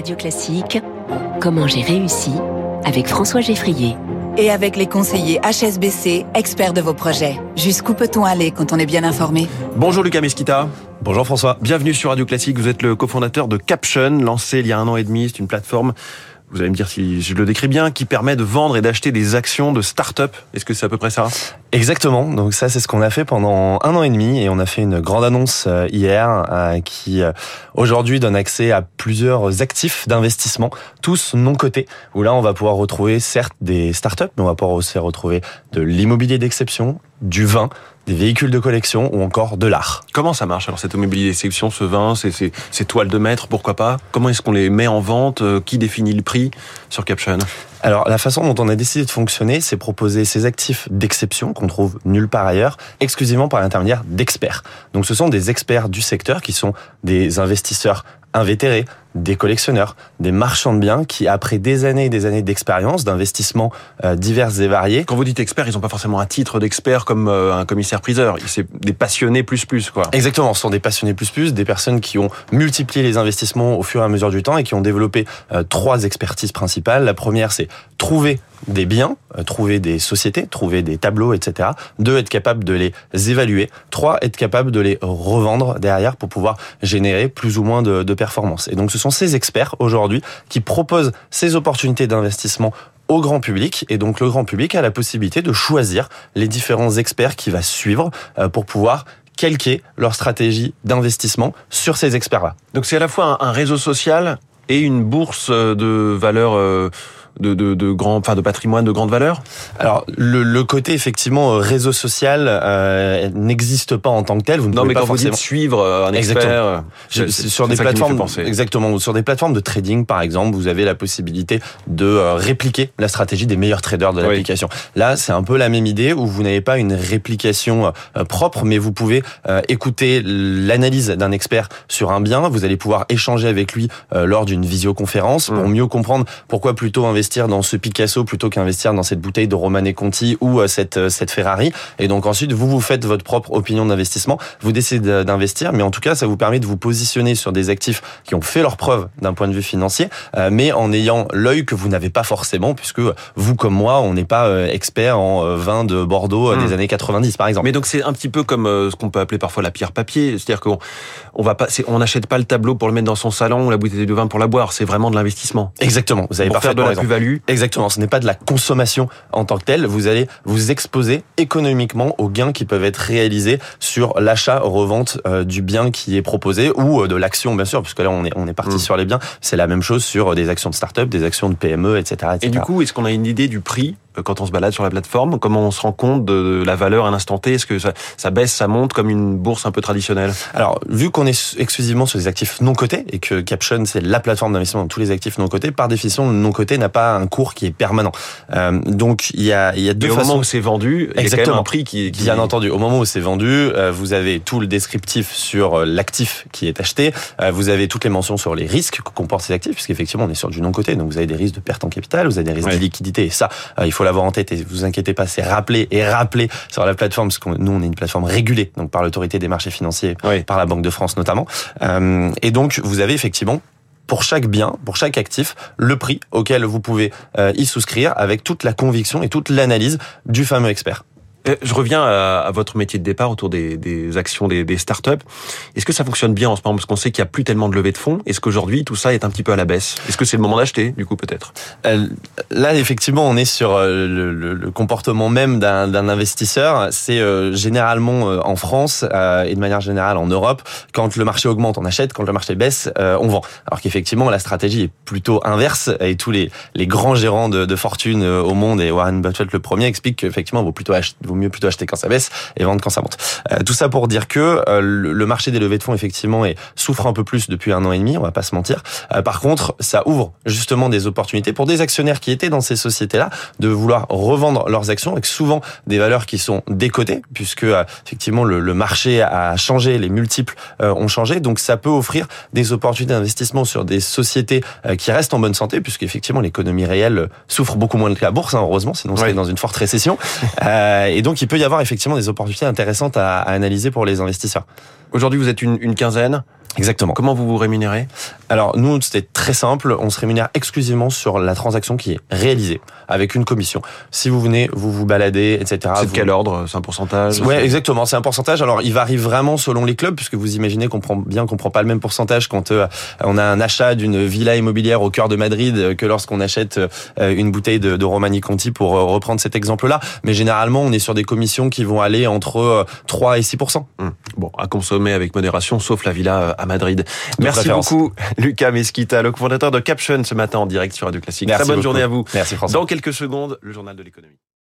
Radio Classique, Comment j'ai réussi avec François Geffrier. Et avec les conseillers HSBC, experts de vos projets. Jusqu'où peut-on aller quand on est bien informé? Bonjour Lucas Mesquita. Bonjour François. Bienvenue sur Radio Classique. Vous êtes le cofondateur de Caption, lancé il y a un an et demi. C'est une plateforme vous allez me dire si je le décris bien, qui permet de vendre et d'acheter des actions de start-up. Est-ce que c'est à peu près ça? Exactement. Donc ça, c'est ce qu'on a fait pendant un an et demi et on a fait une grande annonce euh, hier euh, qui euh, aujourd'hui donne accès à plusieurs actifs d'investissement, tous non cotés, où là, on va pouvoir retrouver certes des start-up, mais on va pouvoir aussi retrouver de l'immobilier d'exception, du vin, des véhicules de collection ou encore de l'art. Comment ça marche alors cette immobilier d'exception, ce vin, ces, ces, toiles de maître, pourquoi pas? Comment est-ce qu'on les met en vente? Qui définit le prix sur Caption? Alors la façon dont on a décidé de fonctionner, c'est proposer ces actifs d'exception qu'on trouve nulle part ailleurs, exclusivement par l'intermédiaire d'experts. Donc ce sont des experts du secteur qui sont des investisseurs invétérés, des collectionneurs, des marchands de biens qui, après des années et des années d'expérience, d'investissements euh, divers et variés... Quand vous dites experts, ils n'ont pas forcément un titre d'expert comme euh, un commissaire-priseur. C'est des passionnés plus plus, quoi. Exactement, ce sont des passionnés plus plus, des personnes qui ont multiplié les investissements au fur et à mesure du temps et qui ont développé euh, trois expertises principales. La première, c'est trouver des biens, trouver des sociétés, trouver des tableaux, etc. Deux, être capable de les évaluer. Trois, être capable de les revendre derrière pour pouvoir générer plus ou moins de, de performance. Et donc, ce sont ces experts aujourd'hui qui proposent ces opportunités d'investissement au grand public et donc le grand public a la possibilité de choisir les différents experts qui va suivre euh, pour pouvoir calquer leur stratégie d'investissement sur ces experts-là. Donc c'est à la fois un réseau social et une bourse de valeur euh, de, de, de grand, enfin de patrimoine de grande valeur? Alors le, le côté effectivement euh, réseau social euh, n'existe pas en tant que tel. Vous ne non, mais pas quand forcément... vous dites suivre euh, un expert, sur des plateformes, exactement, sur des plateformes de trading par exemple, vous avez la possibilité de répliquer la stratégie des meilleurs traders de l'application. Là, c'est un peu la même idée où vous n'avez pas une réplication propre, mais vous pouvez écouter l'analyse d'un expert sur un bien. Vous allez pouvoir échanger avec lui lors d'une visioconférence pour mmh. mieux comprendre pourquoi plutôt investir investir dans ce Picasso plutôt qu'investir dans cette bouteille de Romane Conti ou euh, cette, euh, cette Ferrari. Et donc ensuite, vous vous faites votre propre opinion d'investissement. Vous décidez d'investir, mais en tout cas, ça vous permet de vous positionner sur des actifs qui ont fait leur preuve d'un point de vue financier, euh, mais en ayant l'œil que vous n'avez pas forcément, puisque vous comme moi, on n'est pas expert en vin de Bordeaux des hmm. années 90, par exemple. Mais donc c'est un petit peu comme ce qu'on peut appeler parfois la pierre papier, c'est-à-dire qu'on on va pas, on n'achète pas le tableau pour le mettre dans son salon ou la bouteille de vin pour la boire. C'est vraiment de l'investissement. Exactement. Vous avez pour faire de la plus-value. Exactement. Ce n'est pas de la consommation en tant que telle. Vous allez vous exposer économiquement aux gains qui peuvent être réalisés sur l'achat-revente euh, du bien qui est proposé ou euh, de l'action, bien sûr, puisque là on est on est parti mm. sur les biens. C'est la même chose sur des actions de start-up, des actions de PME, etc., etc. Et du coup, est-ce qu'on a une idée du prix quand on se balade sur la plateforme Comment on se rend compte de la valeur à l'instant T? Est-ce que ça, ça, baisse, ça monte comme une bourse un peu traditionnelle? Alors, vu qu'on est exclusivement sur des actifs non cotés et que Caption c'est la plateforme d'investissement dans tous les actifs non cotés, par définition, le non coté n'a pas un cours qui est permanent. Euh, donc, il y a, il y a deux façons. Au moment où c'est vendu, il y a quand même un prix qui, qui... Bien entendu, au moment où c'est vendu, euh, vous avez tout le descriptif sur euh, l'actif qui est acheté. Vous avez toutes les mentions sur les risques que comportent ces actifs, puisqu'effectivement, on est sur du non coté. Donc, vous avez des risques de perte en capital, vous avez des risques de liquidité. Et ça, il faut l'avoir en tête et vous inquiétez pas, c'est rappelé et rappelé sur la plateforme, parce que nous, on est une plateforme régulée, donc par l'autorité des marchés financiers, par la Banque de France notamment. Euh, et donc, vous avez effectivement pour chaque bien, pour chaque actif, le prix auquel vous pouvez euh, y souscrire avec toute la conviction et toute l'analyse du fameux expert. Euh, je reviens à, votre métier de départ autour des, actions des, startups. Est-ce que ça fonctionne bien en ce moment? Parce qu'on sait qu'il n'y a plus tellement de levées de fonds. Est-ce qu'aujourd'hui, tout ça est un petit peu à la baisse? Est-ce que c'est le moment d'acheter, du coup, peut-être? Euh, Là, effectivement, on est sur euh, le, le, le comportement même d'un investisseur. C'est généralement en France et de manière générale en Europe, quand le marché augmente, on achète. Quand le marché baisse, on vend. Alors qu'effectivement, la stratégie est plutôt inverse. Et tous les, les grands gérants de, de fortune au monde, et Warren Buffett le premier, expliquent qu'effectivement, il vaut plutôt acheter vaut mieux plutôt acheter quand ça baisse et vendre quand ça monte. Euh, tout ça pour dire que euh, le marché des levées de fonds effectivement est, souffre un peu plus depuis un an et demi, on va pas se mentir. Euh, par contre, ça ouvre justement des opportunités pour des actionnaires qui étaient dans ces sociétés-là de vouloir revendre leurs actions avec souvent des valeurs qui sont décotées puisque effectivement le, le, marché a changé, les multiples ont changé, donc ça peut offrir des opportunités d'investissement sur des sociétés qui restent en bonne santé puisque effectivement l'économie réelle souffre beaucoup moins que la bourse, hein, heureusement, sinon on serait dans une forte récession. et donc il peut y avoir effectivement des opportunités intéressantes à, analyser pour les investisseurs. Aujourd'hui, vous êtes une, quinzaine Exactement. Comment vous vous rémunérez? Alors nous, c'était très simple. On se rémunère exclusivement sur la transaction qui est réalisée avec une commission. Si vous venez, vous vous baladez, etc. C'est de vous- quel ordre? C'est un pourcentage? Ouais, exactement. C'est un pourcentage. Alors, il varie vraiment selon les clubs, puisque vous imaginez qu'on prend bien qu'on prend pas le même pourcentage quand euh, on a un achat d'une villa immobilière au cœur de Madrid euh, que lorsqu'on achète euh, une bouteille de, de Romani Conti, pour euh, reprendre cet exemple-là. Mais généralement, on est sur des commissions qui vont aller entre euh, 3 et 6 Hum. Bon, à consommer avec modération, sauf la villa à Madrid. Merci préférence. beaucoup, Lucas Mesquita, le cofondateur de Caption ce matin en direct sur Radio Classique. Merci Très bonne beaucoup. journée à vous. Merci François. Dans quelques secondes, le journal de l'économie.